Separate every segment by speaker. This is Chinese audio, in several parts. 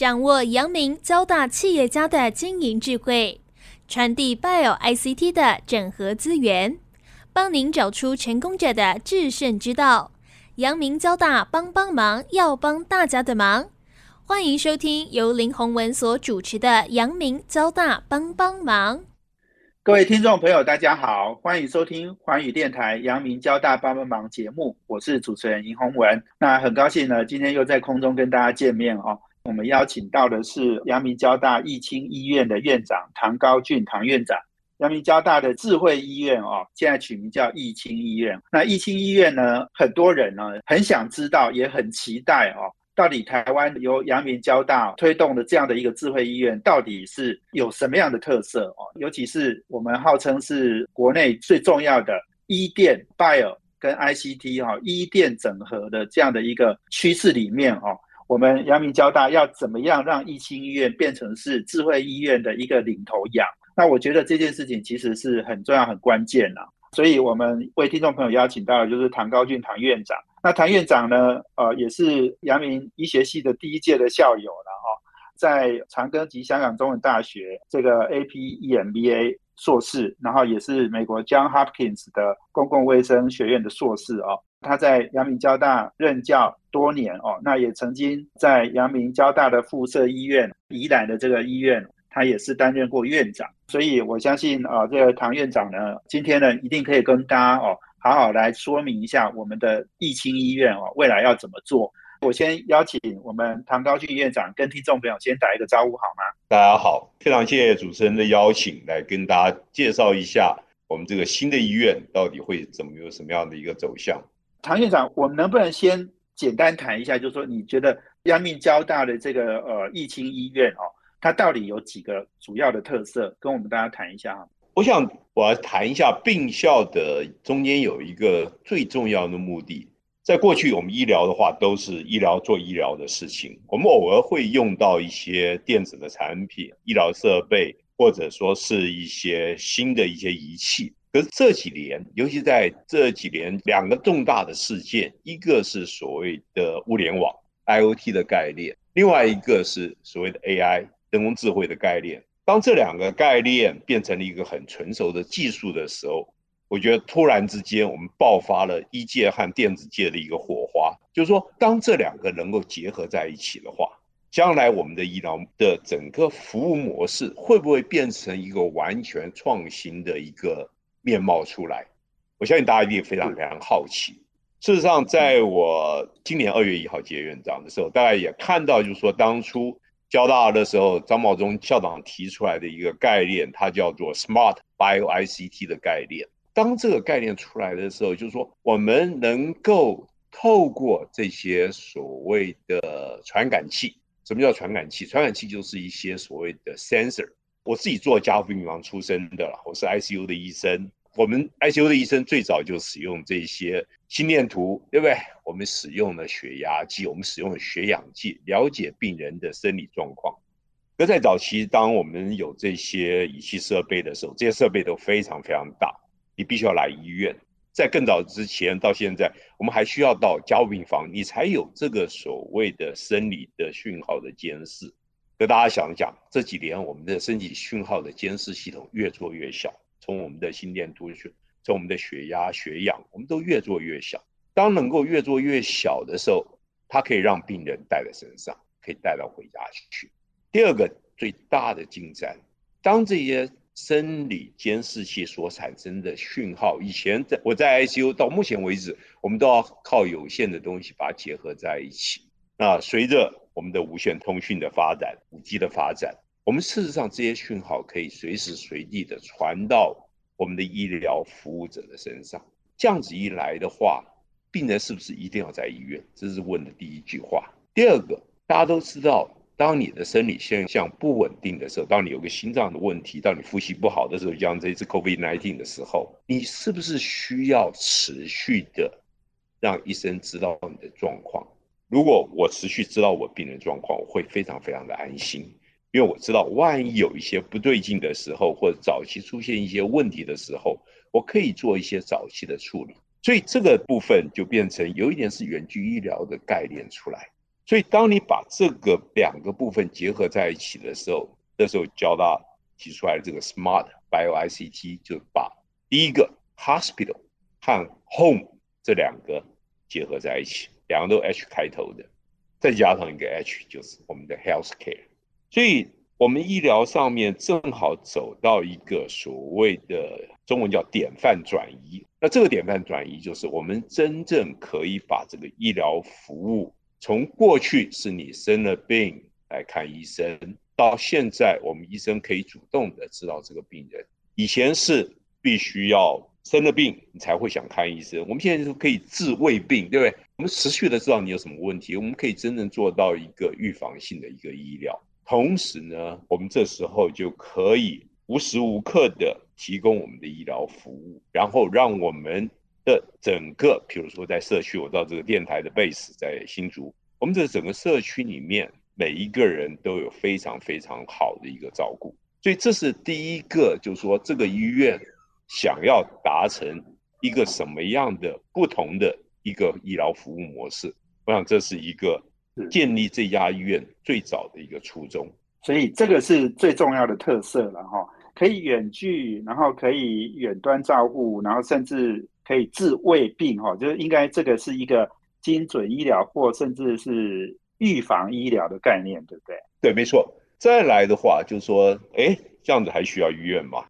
Speaker 1: 掌握阳明交大企业家的经营智慧，传递 Bio ICT 的整合资源，帮您找出成功者的制胜之道。阳明交大帮帮忙，要帮大家的忙。欢迎收听由林宏文所主持的阳明交大帮帮忙。
Speaker 2: 各位听众朋友，大家好，欢迎收听环宇电台阳明交大帮帮忙节目，我是主持人尹宏文。那很高兴呢，今天又在空中跟大家见面哦。我们邀请到的是阳明交大义清医院的院长唐高俊唐院长。阳明交大的智慧医院哦，现在取名叫义清医院。那义清医院呢，很多人呢很想知道，也很期待哦。到底台湾由阳明交大推动的这样的一个智慧医院，到底是有什么样的特色哦？尤其是我们号称是国内最重要的医电 bio 跟 ICT 哈医电整合的这样的一个趋势里面哦，我们阳明交大要怎么样让义清医院变成是智慧医院的一个领头羊？那我觉得这件事情其实是很重要、很关键呐。所以我们为听众朋友邀请到的就是唐高俊唐院长。那唐院长呢？呃，也是阳明医学系的第一届的校友了哈，在长庚及香港中文大学这个 AP EMBA 硕士，然后也是美国 John Hopkins 的公共卫生学院的硕士哦。他在阳明交大任教多年哦，那也曾经在阳明交大的附设医院宜兰的这个医院，他也是担任过院长。所以我相信啊，这个唐院长呢，今天呢，一定可以跟大家哦。好好来说明一下我们的义清医院哦，未来要怎么做？我先邀请我们唐高俊院长跟听众朋友先打一个招呼好吗？
Speaker 3: 大家好，非常谢谢主持人的邀请，来跟大家介绍一下我们这个新的医院到底会怎么有什么样的一个走向。
Speaker 2: 唐院长，我们能不能先简单谈一下，就是说你觉得阳明交大的这个呃疫情医院哦，它到底有几个主要的特色，跟我们大家谈一下哈？
Speaker 3: 我想我要谈一下病校的中间有一个最重要的目的，在过去我们医疗的话都是医疗做医疗的事情，我们偶尔会用到一些电子的产品、医疗设备，或者说是一些新的一些仪器。可是这几年，尤其在这几年，两个重大的事件，一个是所谓的物联网 IOT 的概念，另外一个是所谓的 AI 人工智慧的概念。当这两个概念变成了一个很成熟的技术的时候，我觉得突然之间我们爆发了一界和电子界的一个火花。就是说，当这两个能够结合在一起的话，将来我们的医疗的整个服务模式会不会变成一个完全创新的一个面貌出来？我相信大家一定非常非常好奇。事实上，在我今年二月一号接院长的时候，大家也看到，就是说当初。交大的时候，张茂忠校长提出来的一个概念，它叫做 Smart Bio ICT 的概念。当这个概念出来的时候，就是说我们能够透过这些所谓的传感器。什么叫传感器？传感器就是一些所谓的 sensor。我自己做加护病房出身的了，我是 ICU 的医生。我们 ICU 的医生最早就使用这些心电图，对不对？我们使用了血压计，我们使用了血氧计，了解病人的生理状况。那在早期，当我们有这些仪器设备的时候，这些设备都非常非常大，你必须要来医院。在更早之前到现在，我们还需要到加护病房，你才有这个所谓的生理的讯号的监视。跟大家想一想，这几年我们的身体讯号的监视系统越做越小。从我们的心电图去，从我们的血压、血氧，我们都越做越小。当能够越做越小的时候，它可以让病人带在身上，可以带到回家去。第二个最大的进展，当这些生理监视器所产生的讯号，以前在我在 ICU 到目前为止，我们都要靠有线的东西把它结合在一起。那随着我们的无线通讯的发展，五 G 的发展。我们事实上，这些讯号可以随时随地的传到我们的医疗服务者的身上。这样子一来的话，病人是不是一定要在医院？这是问的第一句话。第二个，大家都知道，当你的生理现象不稳定的时候，当你有个心脏的问题，当你呼吸不好的时候，像这次 COVID-19 的时候，你是不是需要持续的让医生知道你的状况？如果我持续知道我病人状况，我会非常非常的安心。因为我知道，万一有一些不对劲的时候，或者早期出现一些问题的时候，我可以做一些早期的处理。所以这个部分就变成有一点是远距医疗的概念出来。所以当你把这个两个部分结合在一起的时候，那时候交大提出来这个 Smart Bio ICT 就把第一个 Hospital 和 Home 这两个结合在一起，两个都 H 开头的，再加上一个 H 就是我们的 Healthcare，所以我们医疗上面正好走到一个所谓的中文叫典范转移。那这个典范转移就是我们真正可以把这个医疗服务。从过去是你生了病来看医生，到现在我们医生可以主动的知道这个病人。以前是必须要生了病你才会想看医生，我们现在就可以治未病，对不对？我们持续的知道你有什么问题，我们可以真正做到一个预防性的一个医疗。同时呢，我们这时候就可以无时无刻的提供我们的医疗服务，然后让我们。的整个，比如说在社区，我到这个电台的 base 在新竹，我们这整个社区里面，每一个人都有非常非常好的一个照顾，所以这是第一个，就是说这个医院想要达成一个什么样的不同的一个医疗服务模式，我想这是一个建立这家医院最早的一个初衷，
Speaker 2: 所以这个是最重要的特色了哈，可以远距，然后可以远端照顾，然后甚至。可以治胃病哈，就是应该这个是一个精准医疗或甚至是预防医疗的概念，对不对？
Speaker 3: 对，没错。再来的话，就是说，哎，这样子还需要医院吗？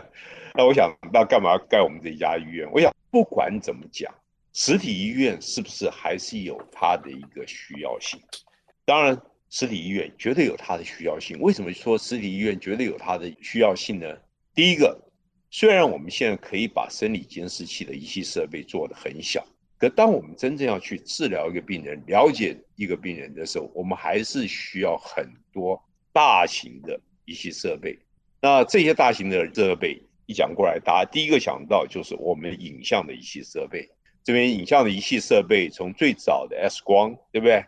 Speaker 3: 那我想，那干嘛盖我们这家医院？我想，不管怎么讲，实体医院是不是还是有它的一个需要性？当然，实体医院绝对有它的需要性。为什么说实体医院绝对有它的需要性呢？第一个。虽然我们现在可以把生理监视器的仪器设备做得很小，可当我们真正要去治疗一个病人、了解一个病人的时候，我们还是需要很多大型的仪器设备。那这些大型的设备一讲过来，大家第一个想到就是我们影像的仪器设备。这边影像的仪器设备从最早的 X 光，对不对？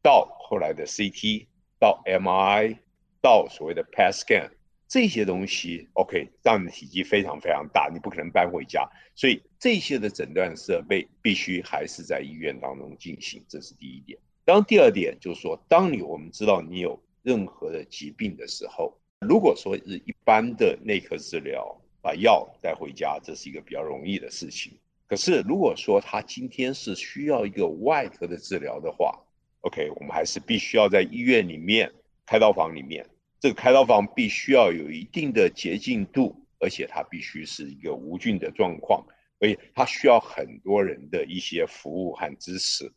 Speaker 3: 到后来的 CT，到 MRI，到所谓的 PET scan。这些东西，OK，让你的体积非常非常大，你不可能搬回家，所以这些的诊断设备必须还是在医院当中进行，这是第一点。当第二点就是说，当你我们知道你有任何的疾病的时候，如果说是一般的内科治疗，把药带回家，这是一个比较容易的事情。可是如果说他今天是需要一个外科的治疗的话，OK，我们还是必须要在医院里面开刀房里面。这个开刀房必须要有一定的洁净度，而且它必须是一个无菌的状况，而且它需要很多人的一些服务和支持。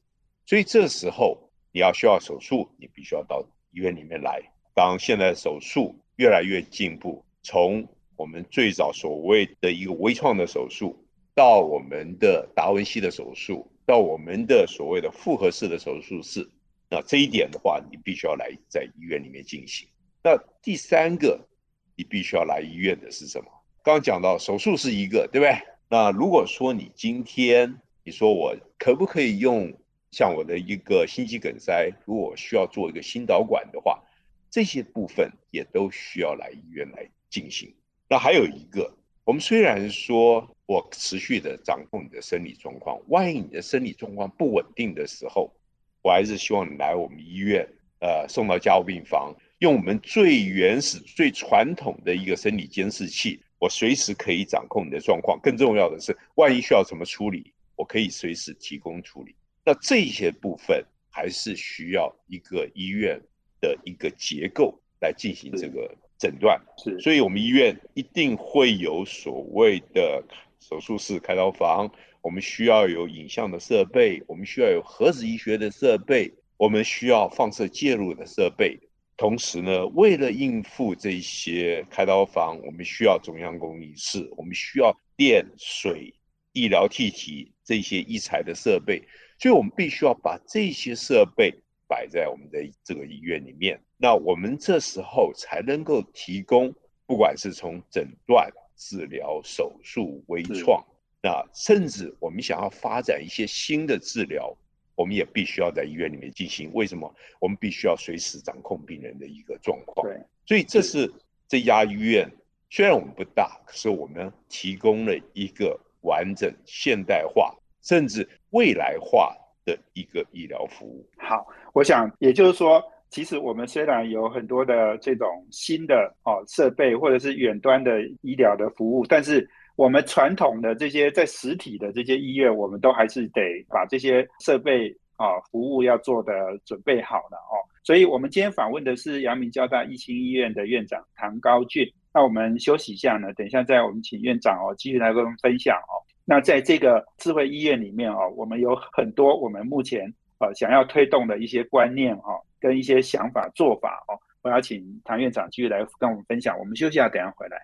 Speaker 3: 所以这时候你要需要手术，你必须要到医院里面来。当现在手术越来越进步，从我们最早所谓的一个微创的手术，到我们的达文西的手术，到我们的所谓的复合式的手术室，那这一点的话，你必须要来在医院里面进行。那第三个，你必须要来医院的是什么？刚讲到手术是一个，对不对？那如果说你今天你说我可不可以用像我的一个心肌梗塞，如果需要做一个心导管的话，这些部分也都需要来医院来进行。那还有一个，我们虽然说我持续的掌控你的生理状况，万一你的生理状况不稳定的时候，我还是希望你来我们医院，呃，送到加护病房。用我们最原始、最传统的一个生理监视器，我随时可以掌控你的状况。更重要的是，万一需要怎么处理，我可以随时提供处理。那这些部分还是需要一个医院的一个结构来进行这个诊断。
Speaker 2: 是，
Speaker 3: 所以我们医院一定会有所谓的手术室、开刀房，我们需要有影像的设备，我们需要有核子医学的设备，我们需要放射介入的设备。同时呢，为了应付这些开刀房，我们需要中央工艺室，我们需要电、水、医疗气体这些医材的设备，所以我们必须要把这些设备摆在我们的这个医院里面。那我们这时候才能够提供，不管是从诊断、治疗、手术、微创，那甚至我们想要发展一些新的治疗。我们也必须要在医院里面进行。为什么？我们必须要随时掌控病人的一个状况。
Speaker 2: 对，
Speaker 3: 所以这是这家医院虽然我们不大，可是我们提供了一个完整、现代化，甚至未来化的一个医疗服务。
Speaker 2: 好，我想也就是说，其实我们虽然有很多的这种新的哦设备或者是远端的医疗的服务，但是我们传统的这些在实体的这些医院，我们都还是得把这些设备啊服务要做的准备好了哦。所以，我们今天访问的是阳明交大义清医院的院长唐高俊。那我们休息一下呢，等一下再我们请院长哦继续来跟我们分享哦。那在这个智慧医院里面哦，我们有很多我们目前呃想要推动的一些观念哈，跟一些想法做法哦。我要请唐院长继续来跟我们分享。我们休息下，等下回来。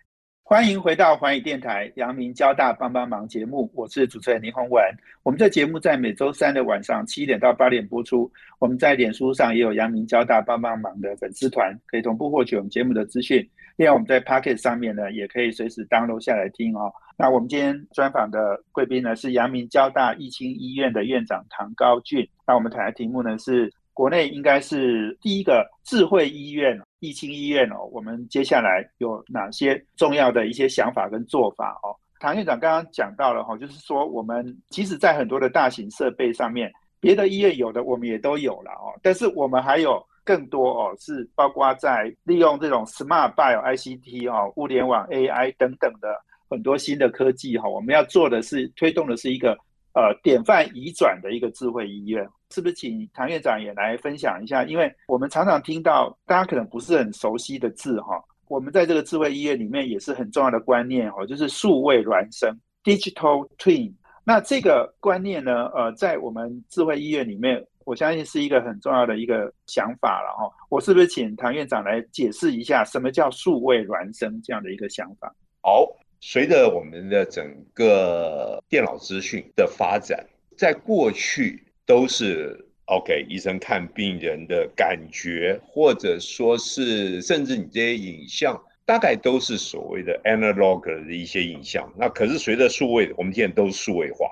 Speaker 2: 欢迎回到环宇电台阳明交大帮帮忙节目，我是主持人林宏文。我们这节目在每周三的晚上七点到八点播出。我们在脸书上也有阳明交大帮帮忙的粉丝团，可以同步获取我们节目的资讯。另外，我们在 Pocket 上面呢，也可以随时 download 下来听哦。那我们今天专访的贵宾呢，是阳明交大义清医院的院长唐高俊。那我们谈的题目呢，是国内应该是第一个智慧医院。义清医院哦，我们接下来有哪些重要的一些想法跟做法哦？唐院长刚刚讲到了哈，就是说我们其实，在很多的大型设备上面，别的医院有的我们也都有了哦，但是我们还有更多哦，是包括在利用这种 smart bio ICT 哦，物联网 AI 等等的很多新的科技哈，我们要做的是推动的是一个呃典范移转的一个智慧医院。是不是请唐院长也来分享一下？因为我们常常听到大家可能不是很熟悉的字哈，我们在这个智慧医院里面也是很重要的观念哈，就是数位孪生 （digital twin）。那这个观念呢，呃，在我们智慧医院里面，我相信是一个很重要的一个想法了哈。我是不是请唐院长来解释一下，什么叫数位孪生这样的一个想法？
Speaker 3: 好，随着我们的整个电脑资讯的发展，在过去。都是 OK，医生看病人的感觉，或者说是甚至你这些影像，大概都是所谓的 analog 的一些影像。那可是随着数位，我们现在都是数位化。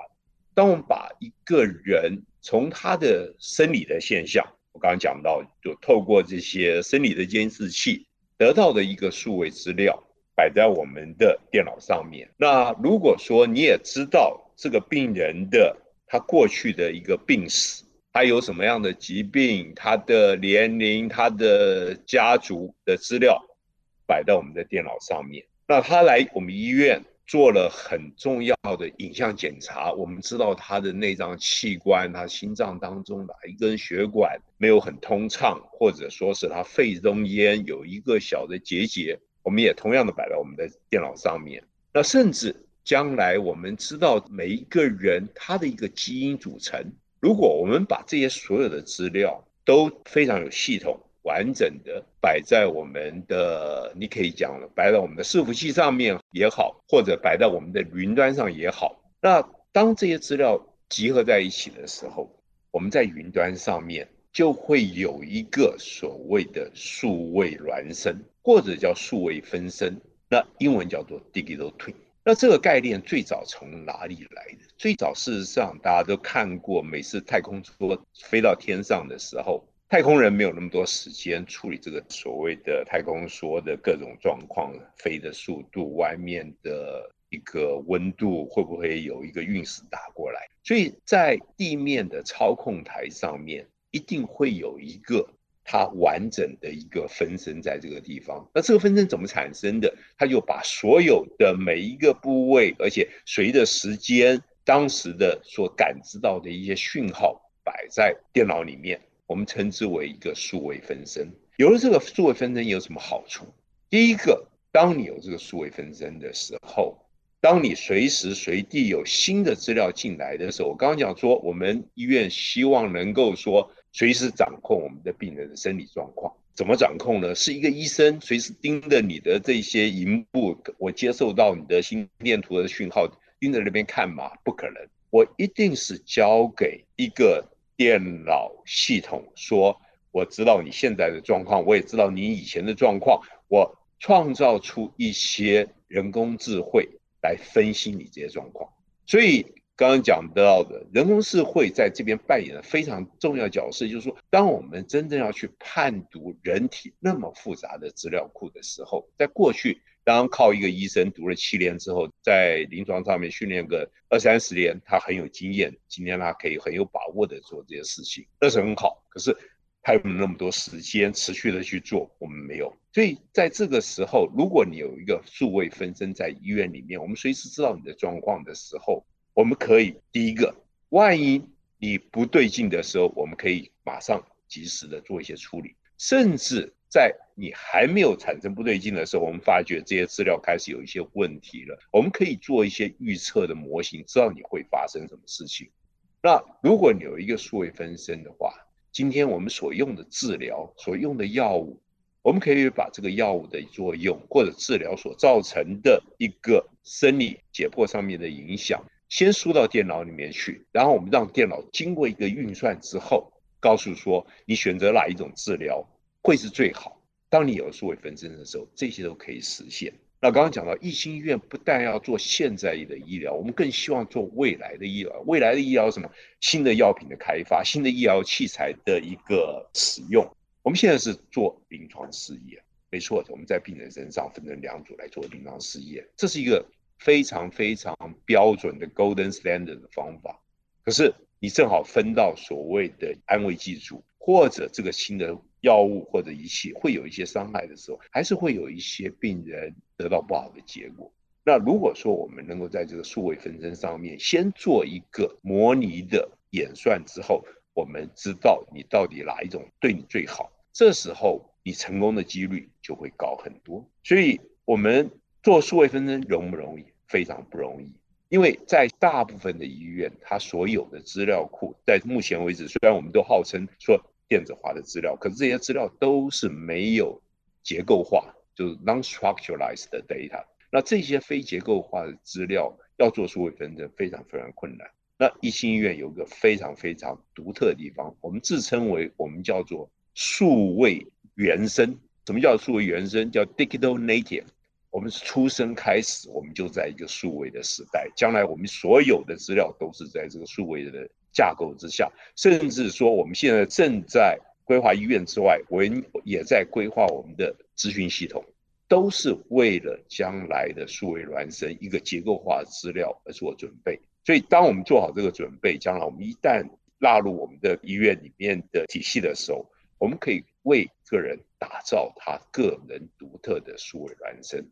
Speaker 3: 当我们把一个人从他的生理的现象，我刚刚讲到，就透过这些生理的监视器得到的一个数位资料，摆在我们的电脑上面。那如果说你也知道这个病人的，他过去的一个病史，他有什么样的疾病，他的年龄，他的家族的资料摆在我们的电脑上面。那他来我们医院做了很重要的影像检查，我们知道他的内脏器官，他心脏当中哪一根血管没有很通畅，或者说是他肺中间有一个小的结节，我们也同样的摆在我们的电脑上面。那甚至。将来我们知道每一个人他的一个基因组成，如果我们把这些所有的资料都非常有系统、完整的摆在我们的，你可以讲了，摆在我们的伺服器上面也好，或者摆在我们的云端上也好，那当这些资料集合在一起的时候，我们在云端上面就会有一个所谓的数位孪生，或者叫数位分身，那英文叫做 digital twin。那这个概念最早从哪里来的？最早事实上大家都看过，每次太空梭飞到天上的时候，太空人没有那么多时间处理这个所谓的太空梭的各种状况，飞的速度、外面的一个温度会不会有一个陨石打过来？所以在地面的操控台上面一定会有一个。它完整的一个分身在这个地方，那这个分身怎么产生的？它就把所有的每一个部位，而且随着时间当时的所感知到的一些讯号摆在电脑里面，我们称之为一个数位分身。有了这个数位分身有什么好处？第一个，当你有这个数位分身的时候，当你随时随地有新的资料进来的时候，我刚刚讲说，我们医院希望能够说。随时掌控我们的病人的生理状况，怎么掌控呢？是一个医生随时盯着你的这些荧幕，我接受到你的心电图的讯号，盯着那边看吗？不可能，我一定是交给一个电脑系统，说我知道你现在的状况，我也知道你以前的状况，我创造出一些人工智慧来分析你这些状况。所以刚刚讲到的人工智慧在这边扮演了非常重要角色，就是说，当我们真正要去判读人体那么复杂的资料库的时候，在过去，当靠一个医生读了七年之后，在临床上面训练个二三十年，他很有经验，今天他可以很有把握的做这些事情，那是很好。可是他有那么多时间持续的去做，我们没有。所以在这个时候，如果你有一个数位分身在医院里面，我们随时知道你的状况的时候。我们可以第一个，万一你不对劲的时候，我们可以马上及时的做一些处理，甚至在你还没有产生不对劲的时候，我们发觉这些资料开始有一些问题了，我们可以做一些预测的模型，知道你会发生什么事情。那如果你有一个数位分身的话，今天我们所用的治疗、所用的药物，我们可以把这个药物的作用或者治疗所造成的一个生理解剖上面的影响。先输到电脑里面去，然后我们让电脑经过一个运算之后，告诉说你选择哪一种治疗会是最好。当你有数位分身的时候，这些都可以实现。那刚刚讲到，一心医院不但要做现在的医疗，我们更希望做未来的医疗。未来的医疗什么？新的药品的开发，新的医疗器材的一个使用。我们现在是做临床试验，没错，我们在病人身上分成两组来做临床试验，这是一个。非常非常标准的 golden standard 的方法，可是你正好分到所谓的安慰剂组，或者这个新的药物或者仪器会有一些伤害的时候，还是会有一些病人得到不好的结果。那如果说我们能够在这个数位分身上面先做一个模拟的演算之后，我们知道你到底哪一种对你最好，这时候你成功的几率就会高很多。所以，我们。做数位分身容不容易？非常不容易，因为在大部分的医院，它所有的资料库，在目前为止，虽然我们都号称说电子化的资料，可是这些资料都是没有结构化，就是 non-structuralized 的 data。那这些非结构化的资料要做数位分身，非常非常困难。那一心医院有个非常非常独特的地方，我们自称为我们叫做数位原生。什么叫数位原生？叫 digital native。我们是出生开始，我们就在一个数位的时代。将来我们所有的资料都是在这个数位的架构之下，甚至说我们现在正在规划医院之外，我们也在规划我们的咨询系统，都是为了将来的数位孪生一个结构化资料而做准备。所以，当我们做好这个准备，将来我们一旦纳入我们的医院里面的体系的时候，我们可以为个人打造他个人独特的数位孪生。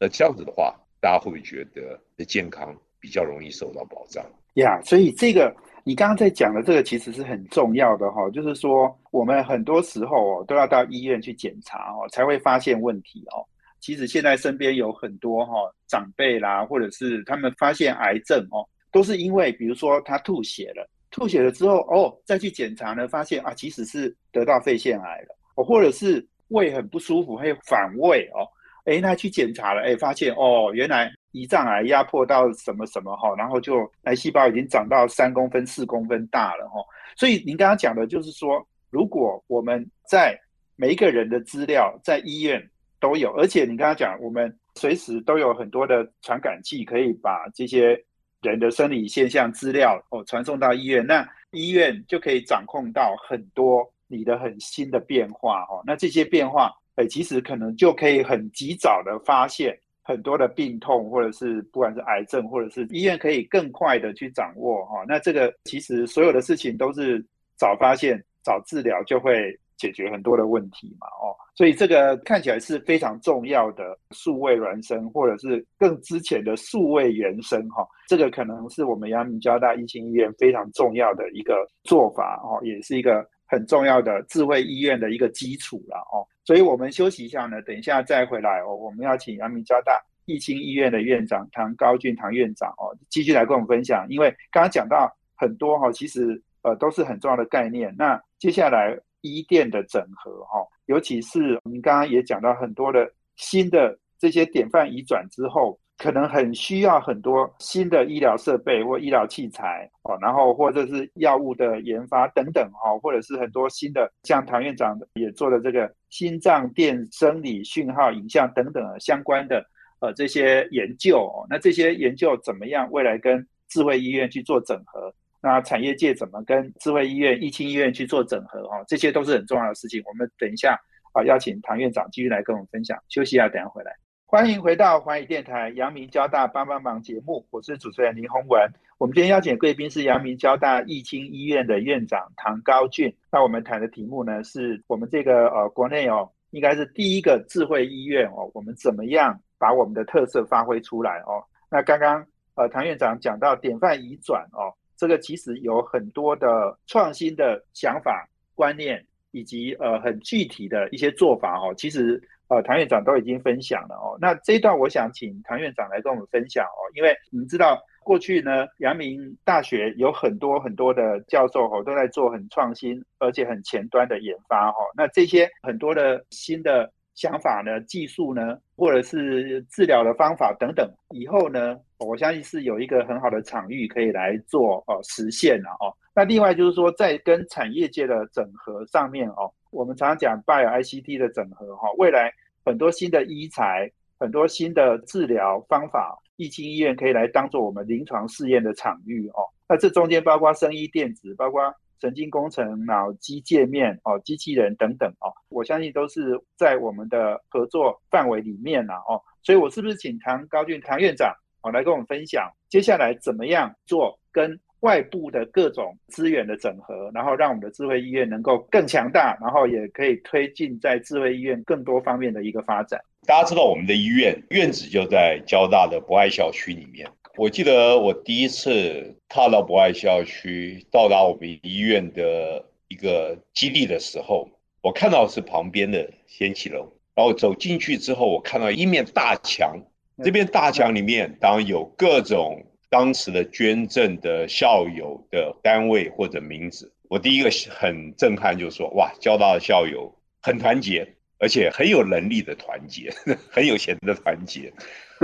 Speaker 3: 那这样子的话，大家会不会觉得的健康比较容易受到保障？
Speaker 2: 呀，所以这个你刚刚在讲的这个其实是很重要的哈，就是说我们很多时候哦都要到医院去检查哦，才会发现问题哦。其实现在身边有很多哈长辈啦，或者是他们发现癌症哦，都是因为比如说他吐血了，吐血了之后哦再去检查呢，发现啊其实是得到肺腺癌了哦，或者是胃很不舒服，还有反胃哦。哎，那去检查了，哎，发现哦，原来胰脏癌压迫到什么什么哈，然后就癌细胞已经长到三公分、四公分大了哈。所以您刚刚讲的就是说，如果我们在每一个人的资料在医院都有，而且你刚刚讲，我们随时都有很多的传感器，可以把这些人的生理现象资料哦传送到医院，那医院就可以掌控到很多你的很新的变化哈。那这些变化。哎，其实可能就可以很及早的发现很多的病痛，或者是不管是癌症，或者是医院可以更快的去掌握哈。那这个其实所有的事情都是早发现、早治疗，就会解决很多的问题嘛哦。所以这个看起来是非常重要的数位孪生，或者是更之前的数位原生哈。这个可能是我们阳明交大医心医院非常重要的一个做法哦，也是一个很重要的智慧医院的一个基础了哦。所以我们休息一下呢，等一下再回来哦。我们要请阳明交大义清医院的院长唐高俊唐院长哦，继续来跟我们分享。因为刚刚讲到很多哈，其实呃都是很重要的概念。那接下来医电的整合哈，尤其是我们刚刚也讲到很多的新的这些典范移转之后。可能很需要很多新的医疗设备或医疗器材哦，然后或者是药物的研发等等哦，或者是很多新的，像唐院长也做的这个心脏电生理讯号影像等等相关的呃这些研究哦，那这些研究怎么样？未来跟智慧医院去做整合？那产业界怎么跟智慧医院、疫情医院去做整合？哦，这些都是很重要的事情。我们等一下啊，邀请唐院长继续来跟我们分享。休息一下，等下回来。欢迎回到华语电台阳明交大帮帮忙节目，我是主持人林宏文。我们今天邀请贵宾是阳明交大疫情医院的院长唐高俊。那我们谈的题目呢，是我们这个呃国内哦，应该是第一个智慧医院哦，我们怎么样把我们的特色发挥出来哦？那刚刚呃唐院长讲到典范移转哦，这个其实有很多的创新的想法、观念，以及呃很具体的一些做法哦，其实。呃，唐院长都已经分享了哦。那这一段我想请唐院长来跟我们分享哦，因为你们知道过去呢，阳明大学有很多很多的教授哦，都在做很创新而且很前端的研发哈。那这些很多的新的想法呢、技术呢，或者是治疗的方法等等，以后呢，我相信是有一个很好的场域可以来做哦实现了哦。那另外就是说，在跟产业界的整合上面哦。我们常常讲 Bio ICT 的整合哈，未来很多新的医材、很多新的治疗方法，疫情医院可以来当做我们临床试验的场域哦。那这中间包括生医电子、包括神经工程、脑机界面哦、机器人等等哦，我相信都是在我们的合作范围里面呐哦。所以我是不是请唐高俊唐院长哦来跟我们分享，接下来怎么样做跟？外部的各种资源的整合，然后让我们的智慧医院能够更强大，然后也可以推进在智慧医院更多方面的一个发展。
Speaker 3: 大家知道我们的医院院址就在交大的博爱校区里面。我记得我第一次踏到博爱校区，到达我们医院的一个基地的时候，我看到是旁边的仙起楼，然后走进去之后，我看到一面大墙，这边大墙里面当然有各种。当时的捐赠的校友的单位或者名字，我第一个很震撼，就是说，哇，交大的校友很团结，而且很有能力的团结，很有钱的团结，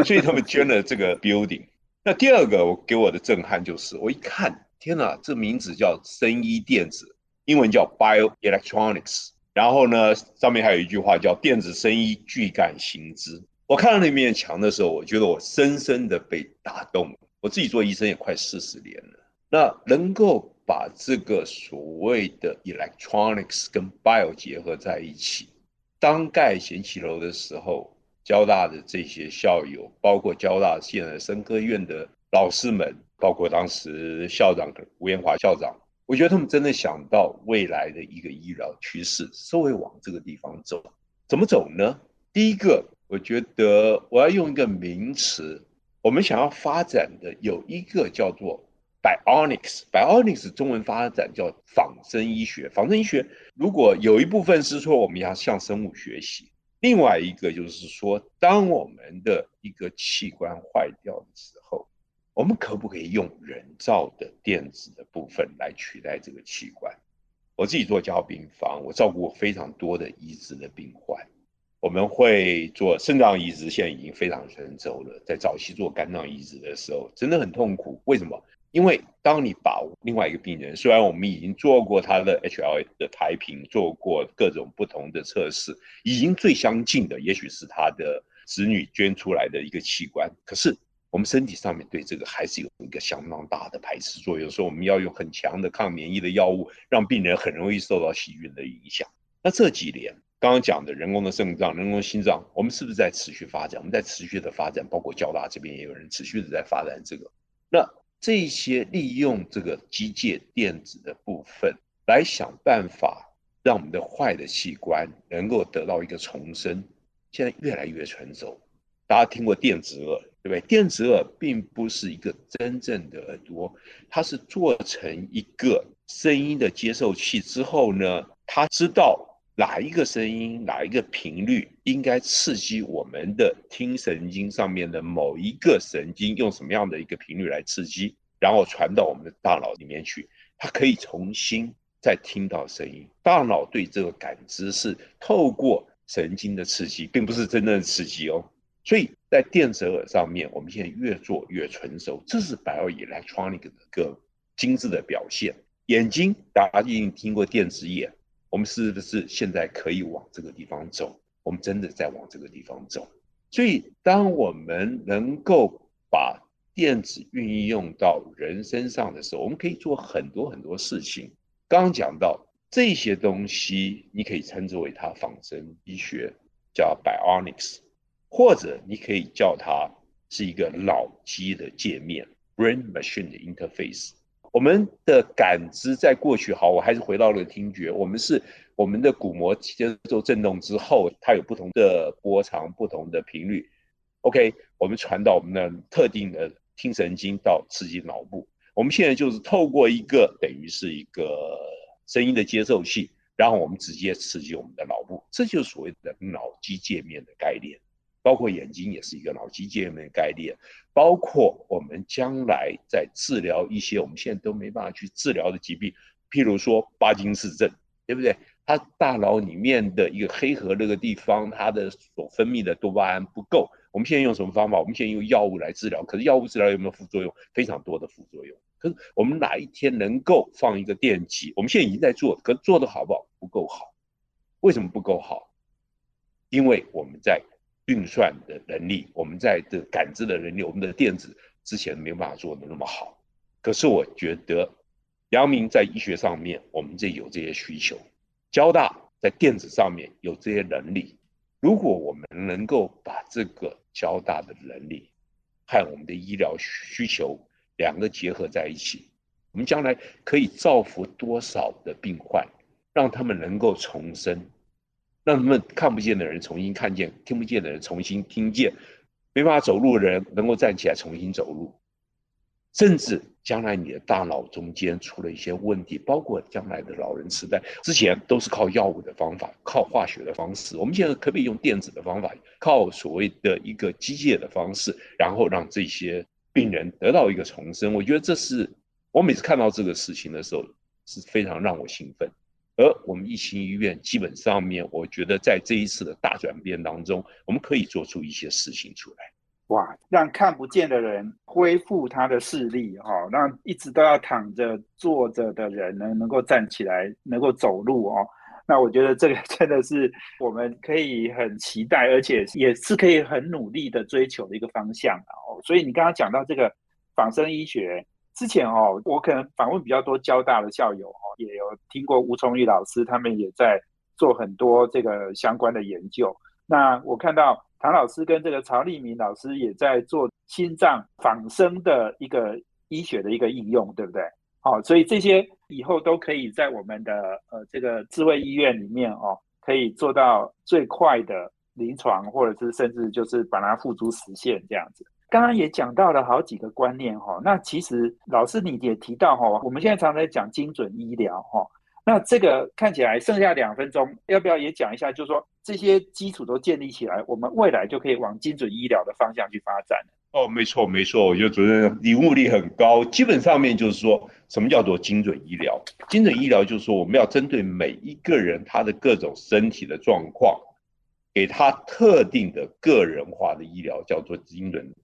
Speaker 3: 所以他们捐了这个 building。那第二个我给我的震撼就是，我一看，天哪，这名字叫生医电子，英文叫 bioelectronics，然后呢，上面还有一句话叫电子生医巨感行之。我看到那面墙的时候，我觉得我深深的被打动了。我自己做医生也快四十年了，那能够把这个所谓的 electronics 跟 bio 结合在一起，当盖贤起楼的时候，交大的这些校友，包括交大现在生科院的老师们，包括当时校长吴彦华校长，我觉得他们真的想到未来的一个医疗趋势是会往这个地方走，怎么走呢？第一个，我觉得我要用一个名词。我们想要发展的有一个叫做 bionics，bionics 中文发展叫仿生医学。仿生医学如果有一部分是说我们要向生物学习，另外一个就是说，当我们的一个器官坏掉的时候，我们可不可以用人造的电子的部分来取代这个器官？我自己做交病房，我照顾过非常多的移植的病患。我们会做肾脏移植，现在已经非常成熟了。在早期做肝脏移植的时候，真的很痛苦。为什么？因为当你把另外一个病人，虽然我们已经做过他的 HLA 的排平，做过各种不同的测试，已经最相近的，也许是他的子女捐出来的一个器官，可是我们身体上面对这个还是有一个相当大的排斥作用，所以我们要用很强的抗免疫的药物，让病人很容易受到细菌的影响。那这几年。刚刚讲的人工的肾脏、人工心脏，我们是不是在持续发展？我们在持续的发展，包括交大这边也有人持续的在发展这个。那这些利用这个机械电子的部分，来想办法让我们的坏的器官能够得到一个重生，现在越来越成熟。大家听过电子耳，对不对？电子耳并不是一个真正的耳朵，它是做成一个声音的接受器之后呢，它知道。哪一个声音，哪一个频率应该刺激我们的听神经上面的某一个神经，用什么样的一个频率来刺激，然后传到我们的大脑里面去，它可以重新再听到声音。大脑对这个感知是透过神经的刺激，并不是真正的刺激哦。所以在电子耳上面，我们现在越做越成熟，这是 bioelectronic 的一个精致的表现。眼睛，大家一定听过电子眼。我们是不是现在可以往这个地方走？我们真的在往这个地方走。所以，当我们能够把电子运用到人身上的时候，我们可以做很多很多事情。刚刚讲到这些东西，你可以称之为它仿生医学，叫 bionics，或者你可以叫它是一个脑机的界面 （brain machine 的 interface）。我们的感知在过去，好，我还是回到了听觉。我们是我们的鼓膜接受震动之后，它有不同的波长、不同的频率。OK，我们传到我们的特定的听神经到刺激脑部。我们现在就是透过一个等于是一个声音的接受器，然后我们直接刺激我们的脑部，这就是所谓的脑机界面的概念。包括眼睛也是一个脑机界面的概念，包括我们将来在治疗一些我们现在都没办法去治疗的疾病，譬如说巴金氏症，对不对？他大脑里面的一个黑核那个地方，它的所分泌的多巴胺不够。我们现在用什么方法？我们现在用药物来治疗，可是药物治疗有没有副作用？非常多的副作用。可是我们哪一天能够放一个电极？我们现在已经在做，可是做的好不好？不够好。为什么不够好？因为我们在。运算的能力，我们在的感知的能力，我们的电子之前没有办法做的那么好。可是我觉得，阳明在医学上面，我们这有这些需求；交大在电子上面有这些能力。如果我们能够把这个交大的能力和我们的医疗需求两个结合在一起，我们将来可以造福多少的病患，让他们能够重生。让他们看不见的人重新看见，听不见的人重新听见，没办法走路的人能够站起来重新走路，甚至将来你的大脑中间出了一些问题，包括将来的老人痴呆，之前都是靠药物的方法，靠化学的方式，我们现在可不可以用电子的方法，靠所谓的一个机械的方式，然后让这些病人得到一个重生？我觉得这是我每次看到这个事情的时候，是非常让我兴奋。而我们疫情医院基本上面，我觉得在这一次的大转变当中，我们可以做出一些事情出来。
Speaker 2: 哇，让看不见的人恢复他的视力，哈，让一直都要躺着、坐着的人呢，能够站起来，能够走路哦。那我觉得这个真的是我们可以很期待，而且也是可以很努力的追求的一个方向哦。所以你刚刚讲到这个仿生医学。之前哦，我可能访问比较多交大的校友哦，也有听过吴崇玉老师，他们也在做很多这个相关的研究。那我看到唐老师跟这个曹立明老师也在做心脏仿生的一个医学的一个应用，对不对？好，所以这些以后都可以在我们的呃这个智慧医院里面哦，可以做到最快的临床，或者是甚至就是把它付诸实现这样子。刚刚也讲到了好几个观念哈，那其实老师你也提到哈，我们现在常常在讲精准医疗哈，那这个看起来剩下两分钟，要不要也讲一下？就是说这些基础都建立起来，我们未来就可以往精准医疗的方向去发展
Speaker 3: 哦，没错没错，我觉得主任领悟力很高。基本上面就是说什么叫做精准医疗？精准医疗就是说我们要针对每一个人他的各种身体的状况，给他特定的个人化的医疗，叫做精准。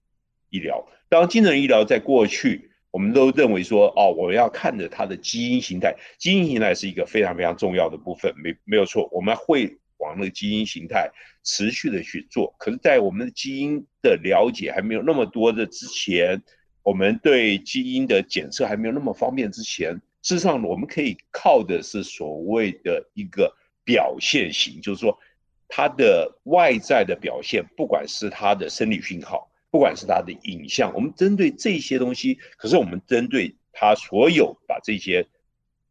Speaker 3: 医疗，当，精神医疗在过去，我们都认为说，哦，我要看着它的基因形态，基因形态是一个非常非常重要的部分，没没有错，我们会往那个基因形态持续的去做。可是，在我们的基因的了解还没有那么多的之前，我们对基因的检测还没有那么方便之前，事实上，我们可以靠的是所谓的一个表现型，就是说，它的外在的表现，不管是它的生理讯号。不管是它的影像，我们针对这些东西，可是我们针对他所有把这些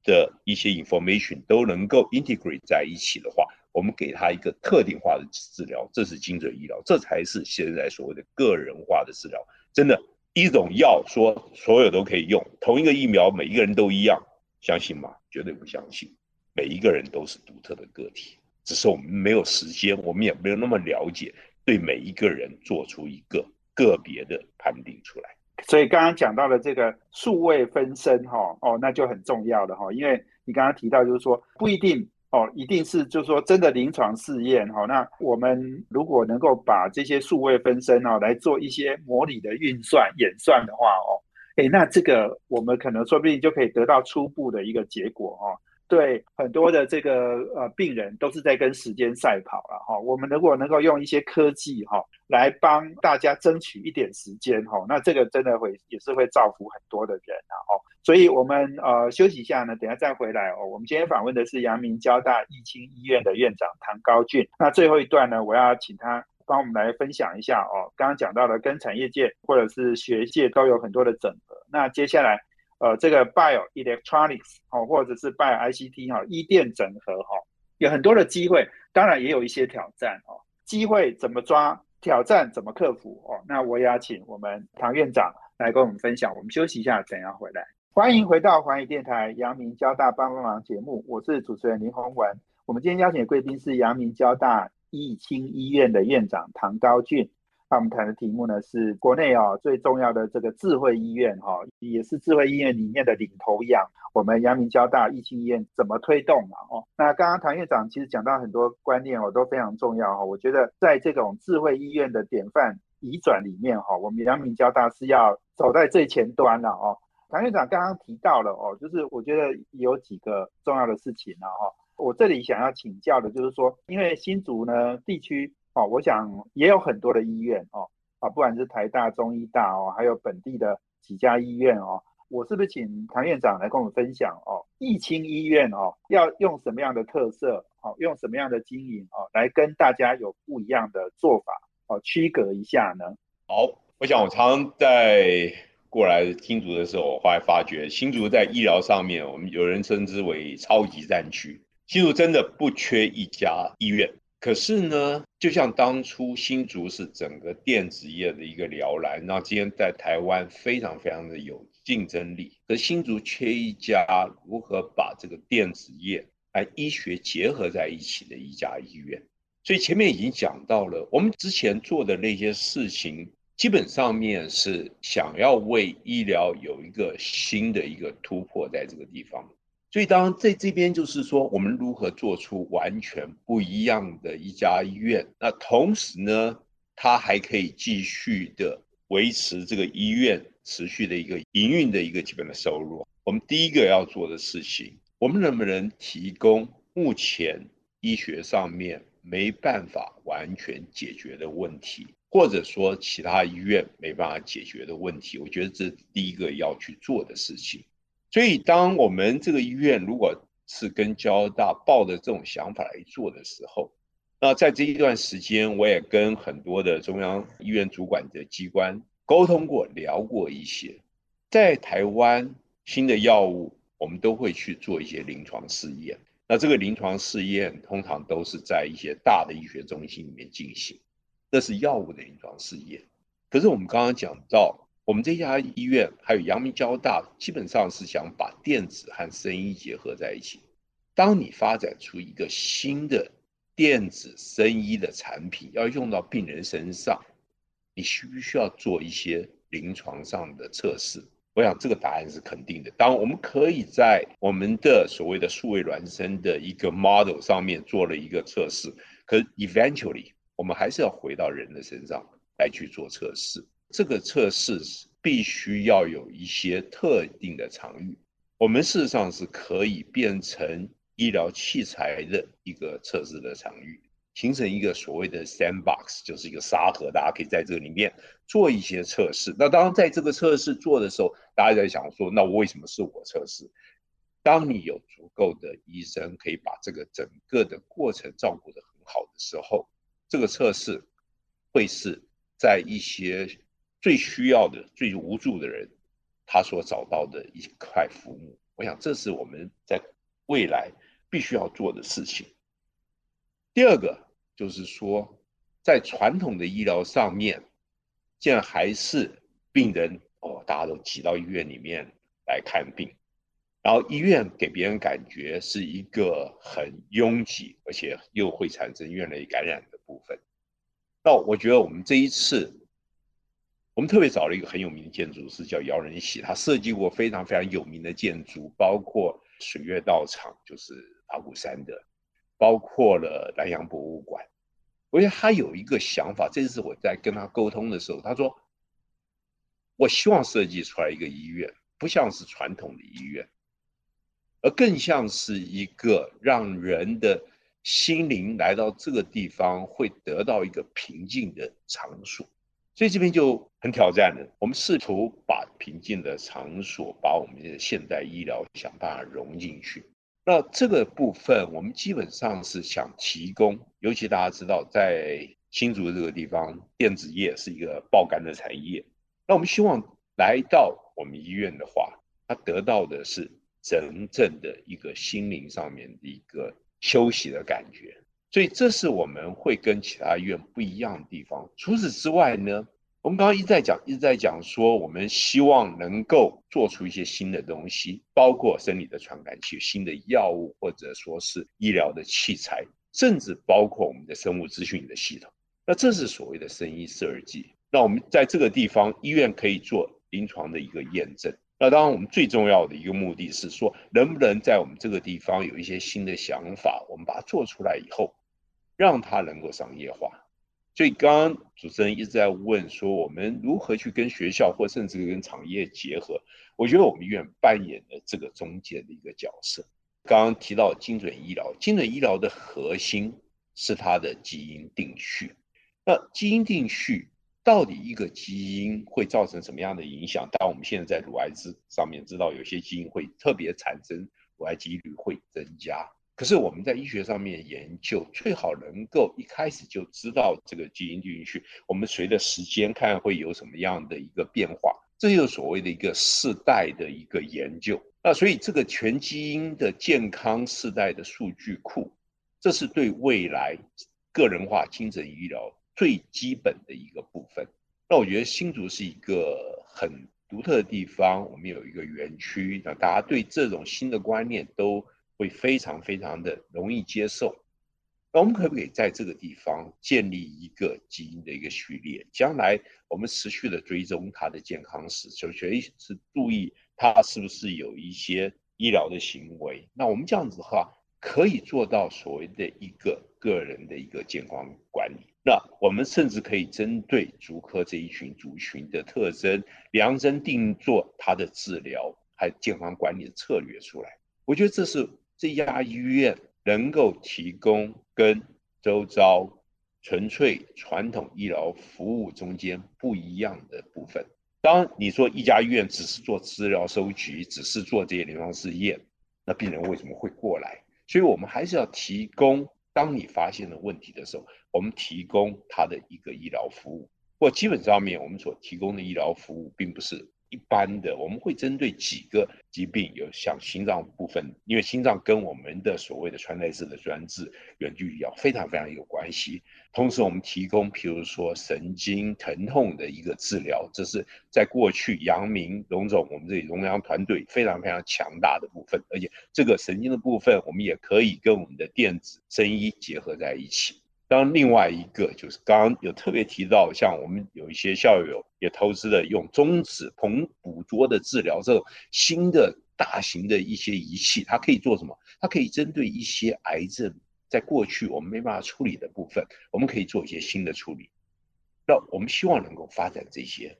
Speaker 3: 的一些 information 都能够 integrate 在一起的话，我们给他一个特定化的治疗，这是精准医疗，这才是现在所谓的个人化的治疗。真的，一种药说所有都可以用，同一个疫苗每一个人都一样，相信吗？绝对不相信。每一个人都是独特的个体，只是我们没有时间，我们也没有那么了解，对每一个人做出一个。个别的判定出来，
Speaker 2: 所以刚刚讲到的这个数位分身哈哦，那就很重要了哈，因为你刚刚提到就是说不一定哦，一定是就是说真的临床试验哈，那我们如果能够把这些数位分身哦来做一些模拟的运算演算的话哦，哎，那这个我们可能说不定就可以得到初步的一个结果哦。对很多的这个呃病人都是在跟时间赛跑了哈，我们如果能够用一些科技哈来帮大家争取一点时间哈，那这个真的会也是会造福很多的人啊哦，所以我们呃休息一下呢，等下再回来哦。我们今天访问的是阳明交大义清医院的院长唐高俊，那最后一段呢，我要请他帮我们来分享一下哦，刚刚讲到的跟产业界或者是学界都有很多的整合，那接下来呃这个 bio electronics 哦，或者是 bio ICT 哈，医电整合哈，有很多的机会，当然也有一些挑战哦，机会怎么抓？挑战怎么克服？哦，那我也要请我们唐院长来跟我们分享。我们休息一下，怎样回来？欢迎回到环宇电台阳明交大帮帮忙节目，我是主持人林宏文。我们今天邀请的贵宾是阳明交大义清医院的院长唐高俊。那我们谈的题目呢是国内啊最重要的这个智慧医院哈，也是智慧医院里面的领头羊。我们阳明交大义清医院怎么推动嘛？哦，那刚刚唐院长其实讲到很多观念哦，都非常重要哈。我觉得在这种智慧医院的典范移转里面哈，我们阳明交大是要走在最前端了哦。唐院长刚刚提到了哦，就是我觉得有几个重要的事情呢哈。我这里想要请教的就是说，因为新竹呢地区。哦，我想也有很多的医院哦，啊，不管是台大、中医大哦，还有本地的几家医院哦，我是不是请唐院长来跟我们分享哦？义清医院哦，要用什么样的特色？哦，用什么样的经营哦，来跟大家有不一样的做法哦，区隔一下呢？
Speaker 3: 好，我想我常在过来新竹的时候，我后来发觉新竹在医疗上面，我们有人称之为超级战区，新竹真的不缺一家医院。可是呢，就像当初新竹是整个电子业的一个摇篮，那今天在台湾非常非常的有竞争力。可新竹缺一家如何把这个电子业和医学结合在一起的一家医院。所以前面已经讲到了，我们之前做的那些事情，基本上面是想要为医疗有一个新的一个突破，在这个地方。所以，当在这边就是说，我们如何做出完全不一样的一家医院？那同时呢，它还可以继续的维持这个医院持续的一个营运的一个基本的收入。我们第一个要做的事情，我们能不能提供目前医学上面没办法完全解决的问题，或者说其他医院没办法解决的问题？我觉得这是第一个要去做的事情。所以，当我们这个医院如果是跟交大抱着这种想法来做的时候，那在这一段时间，我也跟很多的中央医院主管的机关沟通过、聊过一些。在台湾新的药物，我们都会去做一些临床试验。那这个临床试验通常都是在一些大的医学中心里面进行，那是药物的临床试验。可是我们刚刚讲到。我们这家医院还有阳明交大，基本上是想把电子和生医结合在一起。当你发展出一个新的电子生医的产品，要用到病人身上，你需不需要做一些临床上的测试？我想这个答案是肯定的。当我们可以在我们的所谓的数位孪生的一个 model 上面做了一个测试，可 eventually 我们还是要回到人的身上来去做测试。这个测试必须要有一些特定的场域，我们事实上是可以变成医疗器材的一个测试的场域，形成一个所谓的 sandbox，就是一个沙盒，大家可以在这里面做一些测试。那当，在这个测试做的时候，大家在想说，那我为什么是我测试？当你有足够的医生可以把这个整个的过程照顾得很好的时候，这个测试会是在一些。最需要的、最无助的人，他所找到的一块浮木，我想这是我们在未来必须要做的事情。第二个就是说，在传统的医疗上面，竟然还是病人哦，大家都挤到医院里面来看病，然后医院给别人感觉是一个很拥挤，而且又会产生院内感染的部分。那我觉得我们这一次。我们特别找了一个很有名的建筑师，叫姚仁喜，他设计过非常非常有名的建筑，包括水月道场，就是阿古山的，包括了南洋博物馆。我觉得他有一个想法，这次我在跟他沟通的时候，他说：“我希望设计出来一个医院，不像是传统的医院，而更像是一个让人的心灵来到这个地方会得到一个平静的场所，所以这边就很挑战的。我们试图把平静的场所，把我们的现代医疗想办法融进去。那这个部分，我们基本上是想提供，尤其大家知道，在新竹这个地方，电子业是一个爆肝的产业。那我们希望来到我们医院的话，他得到的是真正的一个心灵上面的一个。休息的感觉，所以这是我们会跟其他医院不一样的地方。除此之外呢，我们刚刚一直在讲，一直在讲说，我们希望能够做出一些新的东西，包括生理的传感器、新的药物，或者说是医疗的器材，甚至包括我们的生物资讯的系统。那这是所谓的生医设计。那我们在这个地方，医院可以做临床的一个验证。那当然，我们最重要的一个目的是说，能不能在我们这个地方有一些新的想法，我们把它做出来以后，让它能够商业化。所以，刚刚主持人一直在问说，我们如何去跟学校或甚至跟产业结合？我觉得我们医院扮演的这个中间的一个角色。刚刚提到精准医疗，精准医疗的核心是它的基因定序。那基因定序。到底一个基因会造成什么样的影响？当然我们现在在乳癌之上面知道，有些基因会特别产生乳癌几率会增加。可是我们在医学上面研究，最好能够一开始就知道这个基因进去。我们随着时间看会有什么样的一个变化，这就是所谓的一个世代的一个研究。那所以这个全基因的健康世代的数据库，这是对未来个人化精神医疗。最基本的一个部分，那我觉得新竹是一个很独特的地方。我们有一个园区，那大家对这种新的观念都会非常非常的容易接受。那我们可不可以在这个地方建立一个基因的一个序列？将来我们持续的追踪它的健康史，首先是注意它是不是有一些医疗的行为。那我们这样子的话，可以做到所谓的一个个人的一个健康管理。那我们甚至可以针对足科这一群族群的特征，量身定做他的治疗还健康管理的策略出来。我觉得这是这家医院能够提供跟周遭纯粹传统医疗服务中间不一样的部分。当你说一家医院只是做资料收集，只是做这些临床试验，那病人为什么会过来？所以我们还是要提供。当你发现了问题的时候，我们提供他的一个医疗服务，或基本上面我们所提供的医疗服务并不是。一般的，我们会针对几个疾病，有像心脏部分，因为心脏跟我们的所谓的穿戴式的专治远距离要非常非常有关系。同时，我们提供，譬如说神经疼痛的一个治疗，这是在过去阳明龙总我们这里龙阳团队非常非常强大的部分，而且这个神经的部分，我们也可以跟我们的电子声医结合在一起。当然另外一个就是刚刚有特别提到，像我们有一些校友也投资了用中子膨捕捉的治疗这种新的大型的一些仪器，它可以做什么？它可以针对一些癌症，在过去我们没办法处理的部分，我们可以做一些新的处理。那我们希望能够发展这些，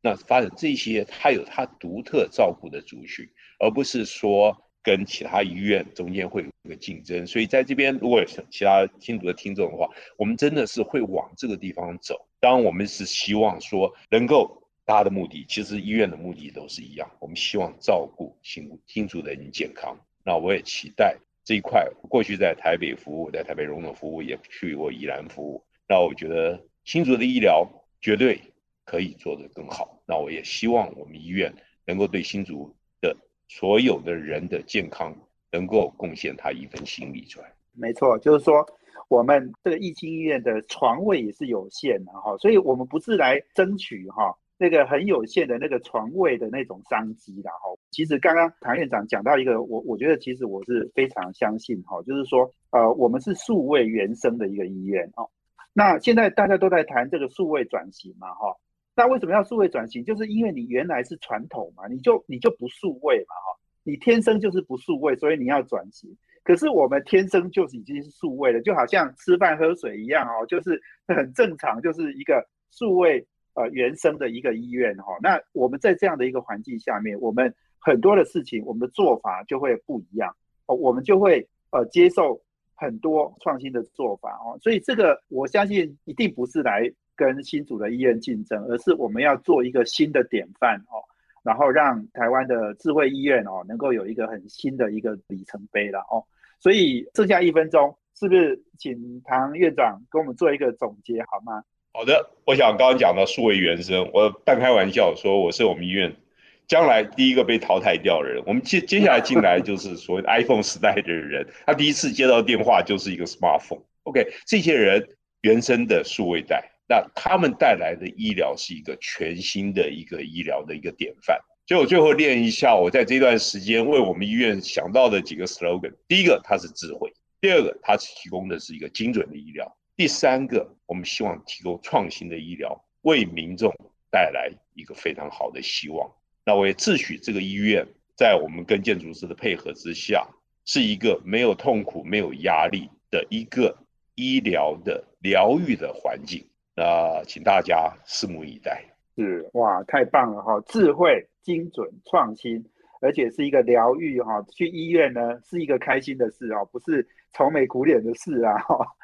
Speaker 3: 那发展这些，它有它独特照顾的族群，而不是说。跟其他医院中间会有一个竞争，所以在这边如果有其他听读的听众的话，我们真的是会往这个地方走。当然，我们是希望说能够大家的目的，其实医院的目的都是一样，我们希望照顾新新竹的人健康。那我也期待这一块，过去在台北服务，在台北荣总服务，也去过宜兰服务。那我觉得新竹的医疗绝对可以做得更好。那我也希望我们医院能够对新竹。所有的人的健康能够贡献他一份心力出来。
Speaker 2: 没错，就是说我们这个义清医院的床位也是有限的哈，所以我们不是来争取哈那个很有限的那个床位的那种商机的哈。其实刚刚唐院长讲到一个，我我觉得其实我是非常相信哈，就是说呃我们是数位原生的一个医院哦。那现在大家都在谈这个数位转型嘛哈。那为什么要数位转型？就是因为你原来是传统嘛，你就你就不数位嘛，哈，你天生就是不数位，所以你要转型。可是我们天生就是已经是数位了，就好像吃饭喝水一样哦，就是很正常，就是一个数位呃原生的一个医院哈。那我们在这样的一个环境下面，我们很多的事情，我们的做法就会不一样哦，我们就会呃接受很多创新的做法哦。所以这个我相信一定不是来跟新竹的医院竞争，而是我们要做一个新的典范哦，然后让台湾的智慧医院哦能够有一个很新的一个里程碑了哦。所以剩下一分钟，是不是请唐院长跟我们做一个总结好吗？
Speaker 3: 好的，我想刚刚讲到数位原生，我半开玩笑说我是我们医院将来第一个被淘汰掉的人。我们接接下来进来就是所谓的 iPhone 时代的人，他第一次接到电话就是一个 smartphone。OK，这些人原生的数位带，那他们带来的医疗是一个全新的一个医疗的一个典范。所以我最后练一下，我在这段时间为我们医院想到的几个 slogan。第一个，它是智慧；第二个，它是提供的是一个精准的医疗。第三个，我们希望提供创新的医疗，为民众带来一个非常好的希望。那我也自诩这个医院在我们跟建筑师的配合之下，是一个没有痛苦、没有压力的一个医疗的疗愈的环境。那请大家拭目以待。
Speaker 2: 是哇，太棒了哈！智慧、精准、创新，而且是一个疗愈哈。去医院呢是一个开心的事哦，不是。愁眉苦脸的事啊，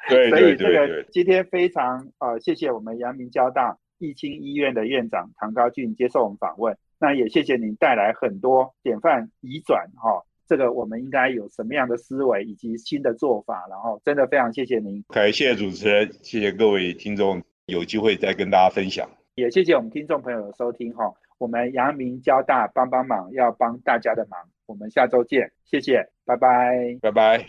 Speaker 3: 对，
Speaker 2: 所以这个今天非常呃，谢谢我们阳明交大义清医院的院长唐高俊接受我们访问，那也谢谢您带来很多典范移转哈，这个我们应该有什么样的思维以及新的做法，然后真的非常谢谢您，
Speaker 3: 感谢主持人，谢谢各位听众，有机会再跟大家分享，
Speaker 2: 也谢谢我们听众朋友的收听哈，我们阳明交大帮帮忙要帮大家的忙，我们下周见，谢谢，拜拜，
Speaker 3: 拜拜。